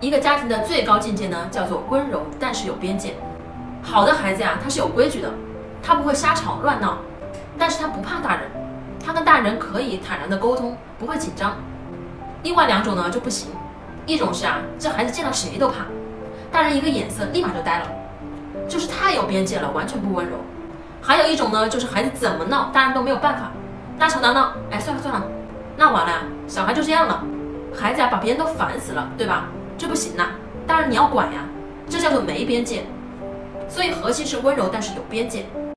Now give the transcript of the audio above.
一个家庭的最高境界呢，叫做温柔，但是有边界。好的孩子呀，他是有规矩的，他不会瞎吵乱闹，但是他不怕大人，他跟大人可以坦然的沟通，不会紧张。另外两种呢就不行，一种是啊，这孩子见到谁都怕，大人一个眼色立马就呆了，就是太有边界了，完全不温柔。还有一种呢，就是孩子怎么闹，大人都没有办法，大吵大闹，哎，算了算了，闹完了，小孩就这样了，孩子啊把别人都烦死了，对吧？这不行呐，当然你要管呀，这叫做没边界。所以核心是温柔，但是有边界。